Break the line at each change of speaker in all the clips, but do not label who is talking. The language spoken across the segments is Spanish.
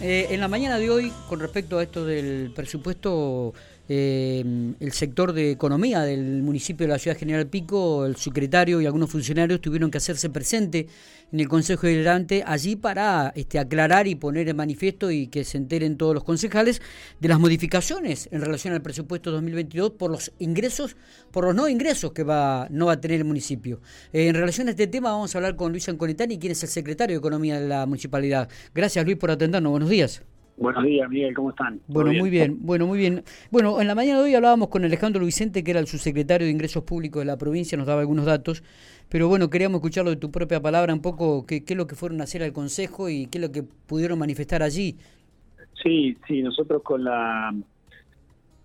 Eh, en la mañana de hoy, con respecto a esto del presupuesto, eh, el sector de economía del municipio de la ciudad General Pico, el secretario y algunos funcionarios tuvieron que hacerse presente en el Consejo Deliberante allí para este, aclarar y poner en manifiesto y que se enteren todos los concejales de las modificaciones en relación al presupuesto 2022 por los ingresos, por los no ingresos que va, no va a tener el municipio. Eh, en relación a este tema vamos a hablar con Luis Anconetani, quien es el secretario de Economía de la municipalidad. Gracias Luis por atendernos, buenos días.
Buenos días, Miguel, ¿cómo están?
Bueno, muy bien, bueno, muy bien. Bueno, en la mañana de hoy hablábamos con Alejandro Vicente, que era el subsecretario de Ingresos Públicos de la provincia, nos daba algunos datos, pero bueno, queríamos escucharlo de tu propia palabra, un poco qué, qué es lo que fueron a hacer al Consejo y qué es lo que pudieron manifestar allí.
Sí, sí, nosotros con la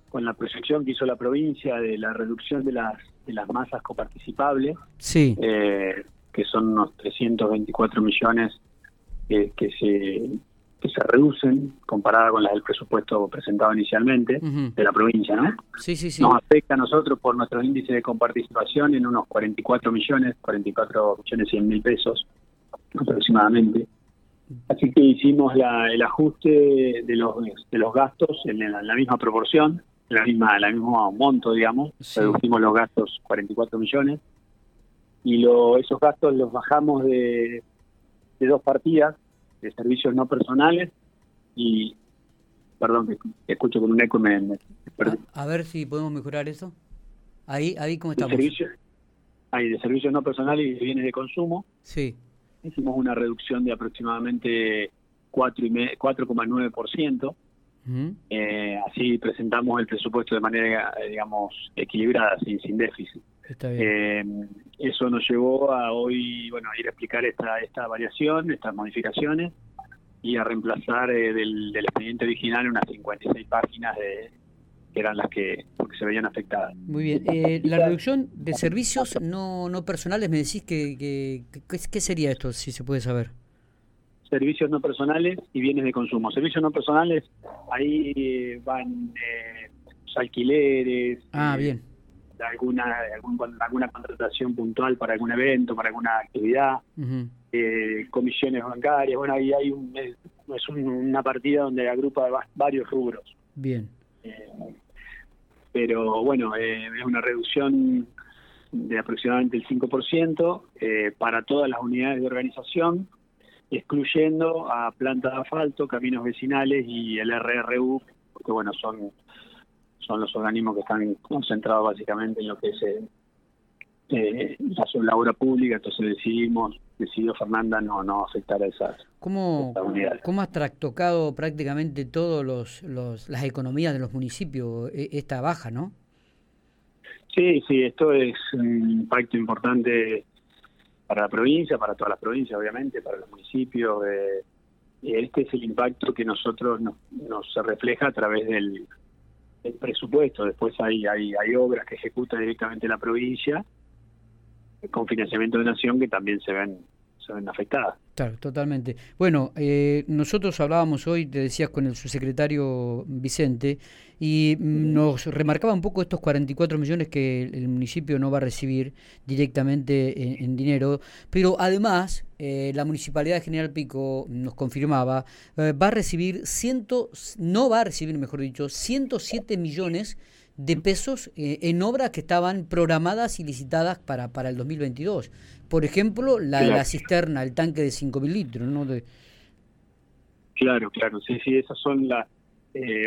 con la proyección que hizo la provincia de la reducción de las de las masas coparticipables,
sí.
Eh, que son unos 324 millones eh, que se que se reducen comparada con las del presupuesto presentado inicialmente de la provincia, ¿no?
Sí, sí, sí.
Nos afecta a nosotros por nuestro índice de comparticipación en unos 44 millones, 44 millones 100 mil pesos aproximadamente. Así que hicimos la, el ajuste de los de los gastos en la, misma proporción, en la misma, en el mismo monto, digamos. Reducimos los gastos 44 millones y lo, esos gastos los bajamos de, de dos partidas de servicios no personales y perdón que escucho con un eco me,
a, ver si podemos mejorar eso. Ahí ahí cómo estamos
de hay de servicios no personales y de bienes de consumo.
Sí.
Hicimos una reducción de aproximadamente 4,9%. eh, así presentamos el presupuesto de manera, digamos, equilibrada, sin, sin déficit. Eh, eso nos llevó a hoy, bueno, a ir a explicar esta, esta variación, estas modificaciones y a reemplazar eh, del, expediente original unas 56 páginas de, que eran las que porque se veían afectadas.
Muy bien. Eh, la reducción de servicios no, no personales, me decís que, que, ¿qué sería esto, si se puede saber?
Servicios no personales y bienes de consumo. Servicios no personales, ahí van alquileres.
Ah, bien
alguna alguna contratación puntual para algún evento, para alguna actividad, eh, comisiones bancarias. Bueno, ahí hay un, es, una partida donde agrupa varios rubros.
Bien.
Eh, pero bueno, eh, es una reducción de aproximadamente el 5% eh, para todas las unidades de organización, excluyendo a planta de asfalto, caminos vecinales y el RRU, que bueno, son son los organismos que están concentrados básicamente en lo que es eh, eh la, obra pública, entonces decidimos, decidió Fernanda no, no afectar a esas,
¿Cómo, unidades. ¿Cómo has trastocado prácticamente todas los, los, las economías de los municipios e, esta baja, no?
Sí, sí, esto es un impacto importante para la provincia, para todas las provincias, obviamente, para los municipios. Eh, este es el impacto que nosotros nos, nos refleja a través del, el presupuesto. Después hay, hay, hay obras que ejecuta directamente la provincia con financiamiento de nación que también se ven se afectadas.
Claro, totalmente. Bueno, eh, nosotros hablábamos hoy, te decías, con el subsecretario Vicente, y nos remarcaba un poco estos 44 millones que el municipio no va a recibir directamente en, dinero, pero además eh, la Municipalidad de General Pico nos confirmaba, eh, va a recibir, ciento, no va a recibir, mejor dicho, 107 millones de pesos eh, en obras que estaban programadas y licitadas para, para el 2022. Por ejemplo, la la cisterna, el tanque de 5.000 litros, ¿no? De...
Claro, claro, sí, sí, esas son las...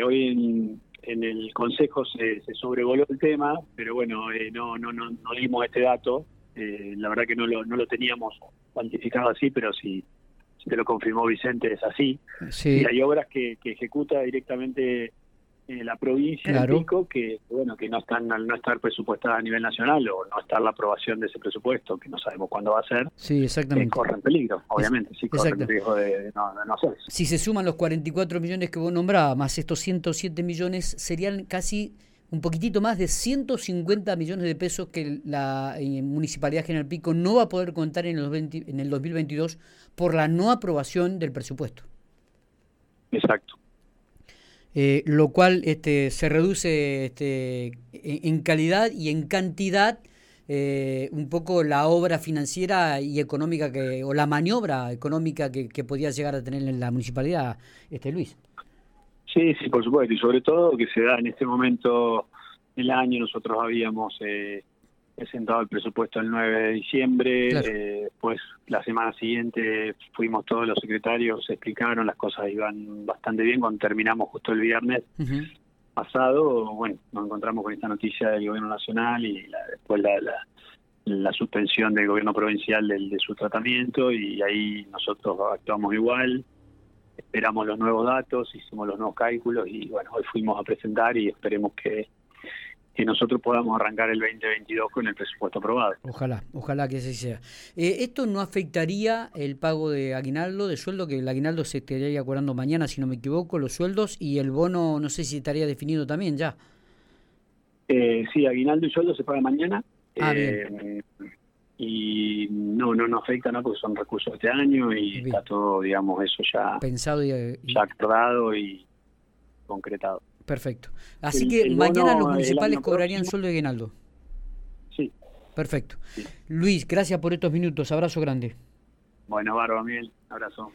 hoy en, en el Consejo se, se sobrevoló el tema, pero bueno, eh, no, no, no, no dimos este dato. Eh, la verdad que no lo, no lo teníamos cuantificado así, pero si, si te lo confirmó Vicente es así.
Sí.
Y hay obras que, que ejecuta directamente en la provincia
claro.
de Pico que bueno que no están al no estar presupuestada a nivel nacional o no estar la aprobación de ese presupuesto que no sabemos cuándo va a ser
sí exactamente
eh, corren peligro obviamente sí corren riesgo de, no, de no hacerse
si se suman los 44 millones que vos nombrabas más estos 107 millones serían casi un poquitito más de 150 millones de pesos que la eh, Municipalidad General Pico no va a poder contar en el, 20, en el 2022 por la no aprobación del presupuesto.
Exacto.
Eh, lo cual este, se reduce este, en calidad y en cantidad eh, un poco la obra financiera y económica que o la maniobra económica que, que podía llegar a tener en la municipalidad, este Luis.
Sí, sí, por supuesto, y sobre todo que se da en este momento del año, nosotros habíamos eh, presentado el presupuesto el 9 de diciembre, eh, pues la semana siguiente fuimos todos los secretarios, se explicaron, las cosas iban bastante bien, cuando terminamos justo el viernes pasado, bueno, nos encontramos con esta noticia del gobierno nacional y después la, la, suspensión del gobierno provincial del, de su tratamiento y ahí nosotros actuamos igual, esperamos los nuevos datos, hicimos los nuevos cálculos y bueno, hoy fuimos a presentar y esperemos que que nosotros podamos arrancar el 2022 con el presupuesto aprobado.
Ojalá, ojalá que así sea. Eh, ¿Esto no afectaría el pago de aguinaldo, de sueldo, que el aguinaldo se estaría acordando mañana, si no me equivoco, los sueldos, y el bono, no sé si estaría definido también ya?
Eh, sí, aguinaldo y sueldo se paga mañana. Ah, eh, y no, no nos afecta, ¿no? Porque son recursos de este año y está todo, digamos, eso ya...
Pensado y...
Ya acordado y concretado.
Perfecto. Así que mañana los municipales cobrarían sueldo de aguinaldo.
Sí.
Perfecto. Luis, gracias por estos minutos. Abrazo grande.
Bueno, Barba, Miguel. Abrazo.